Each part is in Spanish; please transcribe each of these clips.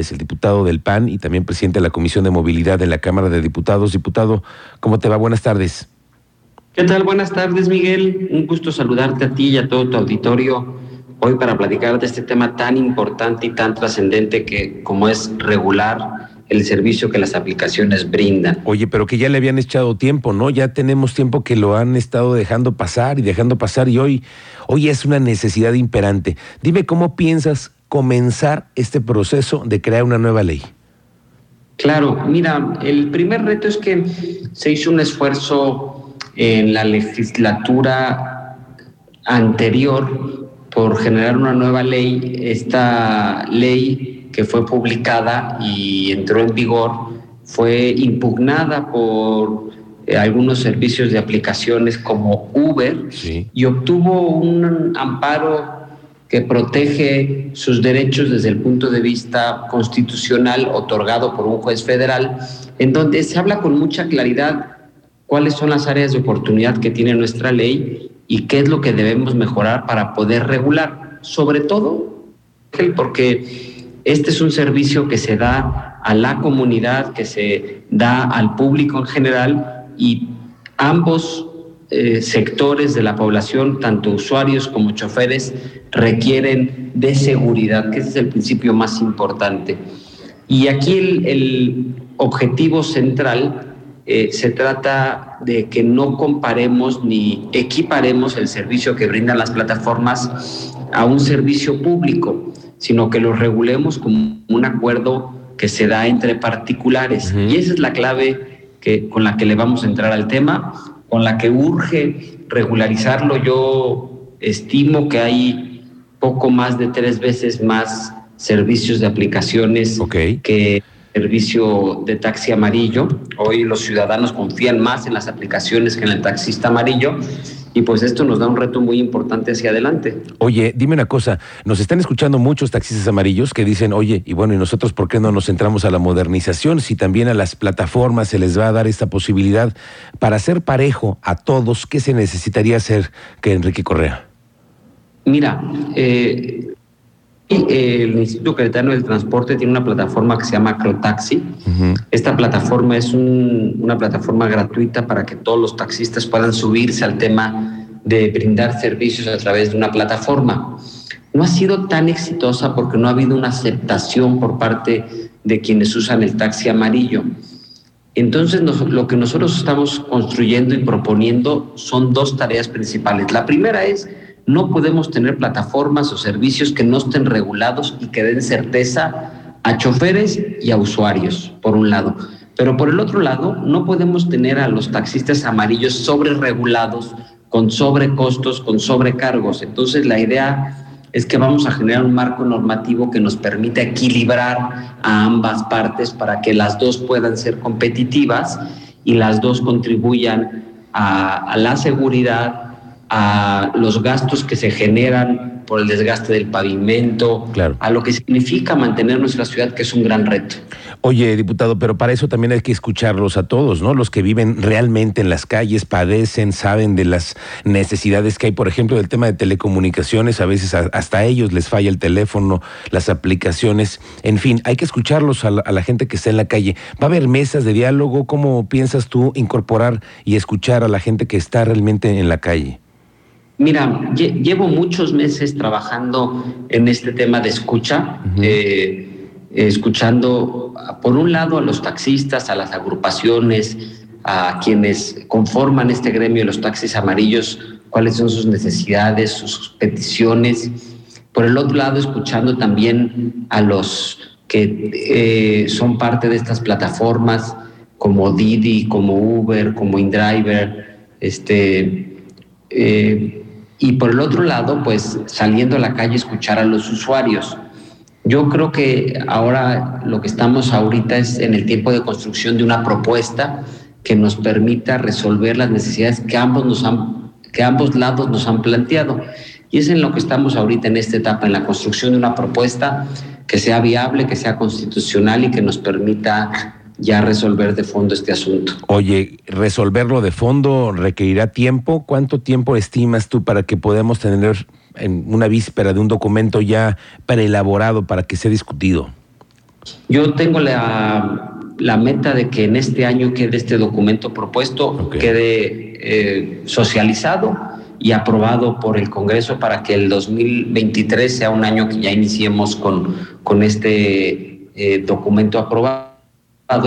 es el diputado del PAN y también presidente de la Comisión de Movilidad de la Cámara de Diputados. Diputado, ¿cómo te va? Buenas tardes. ¿Qué tal? Buenas tardes, Miguel. Un gusto saludarte a ti y a todo tu auditorio hoy para platicar de este tema tan importante y tan trascendente que como es regular el servicio que las aplicaciones brindan. Oye, pero que ya le habían echado tiempo, ¿no? Ya tenemos tiempo que lo han estado dejando pasar y dejando pasar y hoy, hoy es una necesidad imperante. Dime cómo piensas comenzar este proceso de crear una nueva ley? Claro, mira, el primer reto es que se hizo un esfuerzo en la legislatura anterior por generar una nueva ley. Esta ley que fue publicada y entró en vigor fue impugnada por eh, algunos servicios de aplicaciones como Uber y obtuvo un amparo que protege sus derechos desde el punto de vista constitucional otorgado por un juez federal, en donde se habla con mucha claridad cuáles son las áreas de oportunidad que tiene nuestra ley y qué es lo que debemos mejorar para poder regular. Sobre todo, porque este es un servicio que se da a la comunidad, que se da al público en general y ambos eh, sectores de la población, tanto usuarios como choferes, requieren de seguridad, que ese es el principio más importante. Y aquí el, objetivo central eh, se trata de que no comparemos ni equiparemos el servicio que brindan las plataformas a un servicio público, sino que lo regulemos como un acuerdo que se da entre particulares. Y esa es la clave que, con la que le vamos a entrar al tema con la que urge regularizarlo. Yo estimo que hay poco más de tres veces más servicios de aplicaciones que servicio de taxi amarillo. Hoy los ciudadanos confían más en las aplicaciones que en el taxista amarillo y pues esto nos da un reto muy importante hacia adelante. Oye, dime una cosa, nos están escuchando muchos taxistas amarillos que dicen, oye, y bueno, ¿y nosotros por qué no nos centramos a la modernización si también a las plataformas se les va a dar esta posibilidad para hacer parejo a todos? ¿Qué se necesitaría hacer que Enrique Correa? Mira, eh, el Instituto Queretano del Transporte tiene una plataforma que se llama Crotaxi. Esta plataforma es una plataforma gratuita para que todos los taxistas puedan subirse al tema de brindar servicios a través de una plataforma. No ha sido tan exitosa porque no ha habido una aceptación por parte de quienes usan el taxi amarillo. Entonces, lo que nosotros estamos construyendo y proponiendo son dos tareas principales. La primera es no podemos tener plataformas o servicios que no estén regulados y que den certeza a choferes y a usuarios, por un lado. Pero por el otro lado, no podemos tener a los taxistas amarillos sobre regulados, con sobrecostos, con sobrecargos. Entonces, la idea es que vamos a generar un marco normativo que nos permita equilibrar a ambas partes para que las dos puedan ser competitivas y las dos contribuyan a la seguridad a los gastos que se generan por el desgaste del pavimento, a lo que significa mantener nuestra ciudad, que es un gran reto. Oye, diputado, pero para eso también hay que escucharlos a todos, ¿no? Los que viven realmente en las calles, padecen, saben de las necesidades que hay, por ejemplo, del tema de telecomunicaciones, a veces hasta a ellos les falla el teléfono, las aplicaciones, en fin, hay que escucharlos a la, a la gente que está en la calle. ¿Va a haber mesas de diálogo? ¿Cómo piensas tú incorporar y escuchar a la gente que está realmente en la calle? Mira, llevo muchos meses trabajando en este tema de escucha, eh, escuchando por un lado a los taxistas, a las agrupaciones, a quienes conforman este gremio de los taxis amarillos, cuáles son sus necesidades, sus peticiones. Por el otro lado, escuchando también a los que eh, son parte de estas plataformas como Didi, como Uber, como InDriver, este, eh, y por el otro lado, pues saliendo a la calle escuchar a los usuarios. Yo creo que ahora lo que estamos ahorita es en el tiempo de construcción de una propuesta que nos permita resolver las necesidades que ambos nos han, que ambos lados nos han planteado. Y es en lo que estamos ahorita en esta etapa, en la construcción de una propuesta que sea viable, que sea constitucional y que nos permita ya resolver de fondo este asunto. Oye, resolverlo de fondo requerirá tiempo. ¿Cuánto tiempo estimas tú para que podamos tener en una víspera de un documento ya preelaborado para que sea discutido? Yo tengo la, meta de que en este año quede este documento propuesto, quede eh, socializado y aprobado por el Congreso para que el 2023 sea un año que ya iniciemos con, con este eh, documento aprobado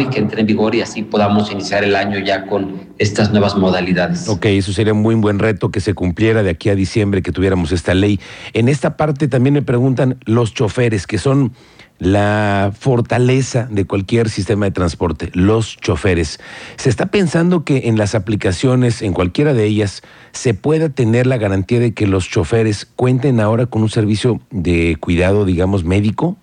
y que entre en vigor y así podamos iniciar el año ya con estas nuevas modalidades. Ok, eso sería un muy buen reto que se cumpliera de aquí a diciembre que tuviéramos esta ley. En esta parte también me preguntan los choferes, que son la fortaleza de cualquier sistema de transporte, los choferes. Se está pensando que en las aplicaciones, en cualquiera de ellas, se pueda tener la garantía de que los choferes cuenten ahora con un servicio de cuidado, digamos, médico.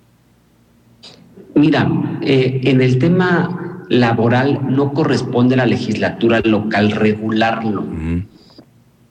Mira, eh, en el tema laboral no corresponde a la legislatura local regularlo.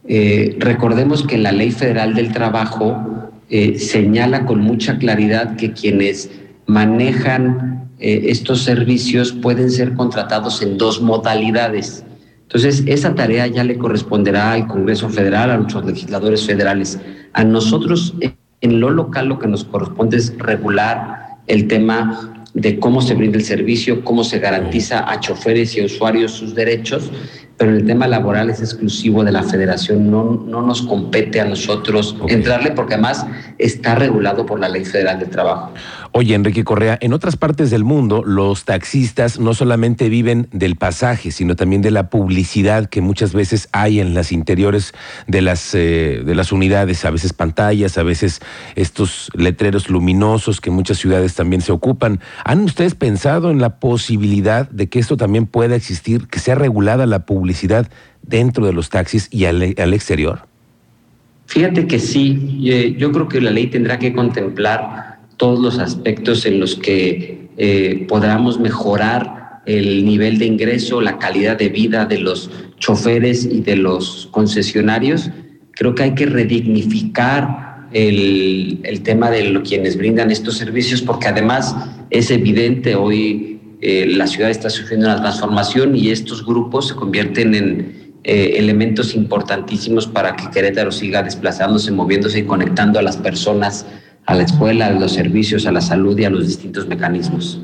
Eh, recordemos que la Ley Federal del Trabajo eh, señala con mucha claridad que quienes manejan estos servicios pueden ser contratados en dos modalidades. Entonces, esa tarea ya le corresponderá al Congreso Federal, a nuestros legisladores federales. A nosotros, en lo local, lo que nos corresponde es regular el tema de cómo se brinda el servicio, cómo se garantiza a choferes y a usuarios sus derechos, pero el tema laboral es exclusivo de la federación, no, no nos compete a nosotros entrarle porque además está regulado por la Ley Federal del Trabajo. Oye, Enrique Correa, en otras partes del mundo los taxistas no solamente viven del pasaje, sino también de la publicidad que muchas veces hay en las interiores de las, eh, de las unidades, a veces pantallas, a veces estos letreros luminosos que muchas ciudades también se ocupan. ¿Han ustedes pensado en la posibilidad de que esto también pueda existir, que sea regulada la publicidad dentro de los taxis y al, exterior? Fíjate que sí, eh, yo creo que la ley tendrá que contemplar todos los aspectos en los que eh, podamos mejorar el nivel de ingreso, la calidad de vida de los choferes y de los concesionarios. Creo que hay que redignificar el, el tema de quienes brindan estos servicios, porque además es evidente hoy eh, la ciudad está sufriendo una transformación y estos grupos se convierten en eh, elementos importantísimos para que Querétaro siga desplazándose, moviéndose y conectando a las personas a la escuela, a los servicios, a la salud y a los distintos mecanismos.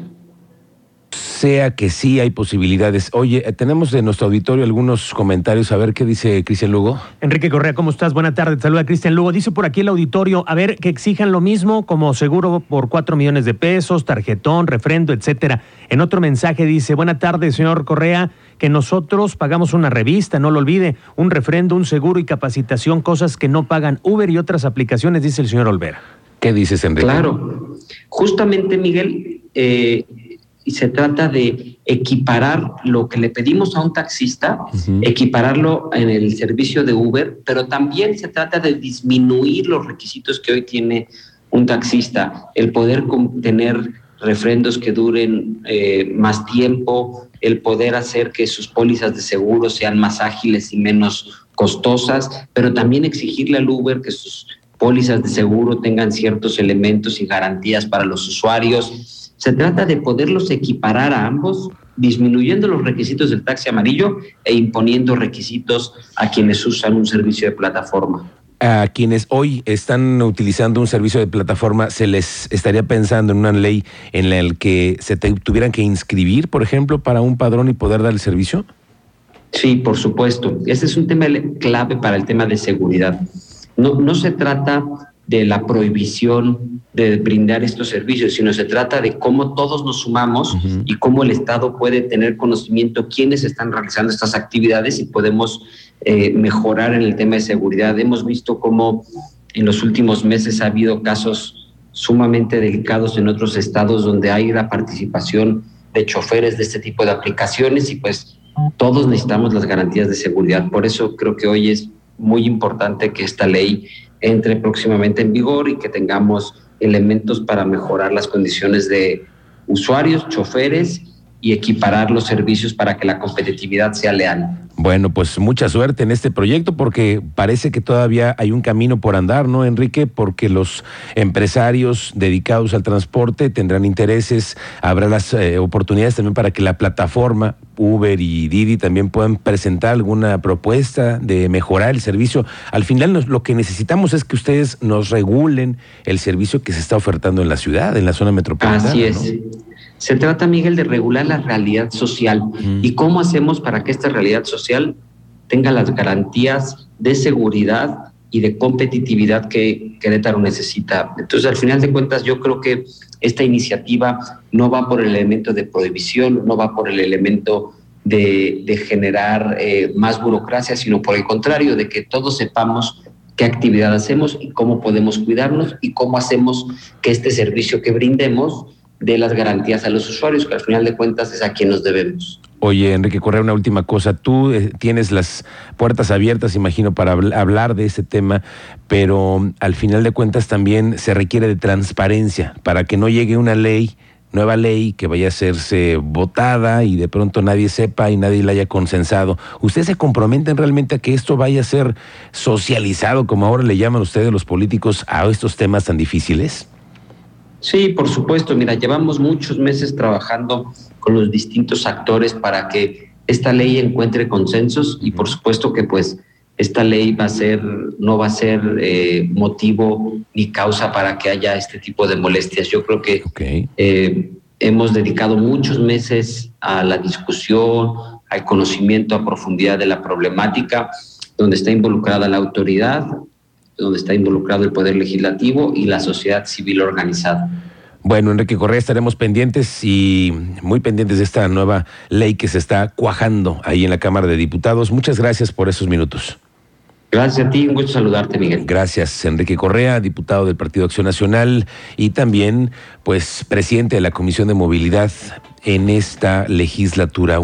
Sea que sí hay posibilidades. Oye, eh, tenemos en nuestro auditorio algunos comentarios. A ver qué dice Cristian Lugo. Enrique Correa, ¿cómo estás? Buenas tardes. Saluda Cristian Lugo. Dice por aquí el auditorio, a ver, que exijan lo mismo como seguro por cuatro millones de pesos, tarjetón, refrendo, etcétera. En otro mensaje dice, buena tarde, señor Correa, que nosotros pagamos una revista, no lo olvide, un refrendo, un seguro y capacitación, cosas que no pagan Uber y otras aplicaciones, dice el señor Olvera. ¿Qué dices, Enrique? Claro, justamente, Miguel, eh, se trata de equiparar lo que le pedimos a un taxista, equipararlo en el servicio de Uber, pero también se trata de disminuir los requisitos que hoy tiene un taxista, el poder tener refrendos que duren eh, más tiempo, el poder hacer que sus pólizas de seguro sean más ágiles y menos costosas, pero también exigirle al Uber que sus pólizas de seguro tengan ciertos elementos y garantías para los usuarios. Se trata de poderlos equiparar a ambos, disminuyendo los requisitos del taxi amarillo e imponiendo requisitos a quienes usan un servicio de plataforma. A quienes hoy están utilizando un servicio de plataforma, ¿se les estaría pensando en una ley en la que se tuvieran que inscribir, por ejemplo, para un padrón y poder dar el servicio? Sí, por supuesto. Ese es un tema clave para el tema de seguridad. No, se trata de la prohibición de brindar estos servicios, sino se trata de cómo todos nos sumamos y cómo el Estado puede tener conocimiento quiénes están realizando estas actividades y podemos eh, mejorar en el tema de seguridad. Hemos visto cómo en los últimos meses ha habido casos sumamente delicados en otros estados donde hay la participación de choferes de este tipo de aplicaciones y pues todos necesitamos las garantías de seguridad. Por eso creo que hoy es muy importante que esta ley entre próximamente en vigor y que tengamos elementos para mejorar las condiciones de usuarios, choferes y equiparar los servicios para que la competitividad sea leal. Bueno, pues mucha suerte en este proyecto porque parece que todavía hay un camino por andar, ¿no, Enrique? Porque los empresarios dedicados al transporte tendrán intereses, habrá las eh, oportunidades también para que la plataforma Uber y Didi también puedan presentar alguna propuesta de mejorar el servicio. Al final lo que necesitamos es que ustedes nos regulen el servicio que se está ofertando en la ciudad, en la zona metropolitana. Así es. Se trata, Miguel, de regular la realidad social. ¿Y cómo hacemos para que esta realidad social tenga las garantías de seguridad y de competitividad que Querétaro necesita? Entonces, al final de cuentas, yo creo que esta iniciativa no va por el elemento de prohibición, no va por el elemento de, generar eh, más burocracia, sino por el contrario, de que todos sepamos qué actividad hacemos y cómo podemos cuidarnos y cómo hacemos que este servicio que brindemos dé las garantías a los usuarios, que al final de cuentas es a quien nos debemos. Oye, Enrique Correa, una última cosa. Tú eh, tienes las puertas abiertas, imagino, para hablar de ese tema, pero al final de cuentas también se requiere de transparencia para que no llegue una ley nueva ley que vaya a hacerse votada y de pronto nadie sepa y nadie la haya consensado. ¿Ustedes se comprometen realmente a que esto vaya a ser socializado, como ahora le llaman ustedes los políticos, a estos temas tan difíciles? Sí, por supuesto. Mira, llevamos muchos meses trabajando con los distintos actores para que esta ley encuentre consensos y por supuesto que pues esta ley va a ser, no va a ser eh, motivo ni causa para que haya este tipo de molestias. Yo creo que eh, hemos dedicado muchos meses a la discusión, al conocimiento a profundidad de la problemática, donde está involucrada la autoridad, donde está involucrado el Poder Legislativo y la sociedad civil organizada. Bueno, Enrique Correa, estaremos pendientes y muy pendientes de esta nueva ley que se está cuajando ahí en la Cámara de Diputados. Muchas gracias por esos minutos. Gracias a ti, un gusto saludarte, Miguel. Gracias, Enrique Correa, diputado del Partido Acción Nacional y también, pues, presidente de la Comisión de Movilidad en esta legislatura.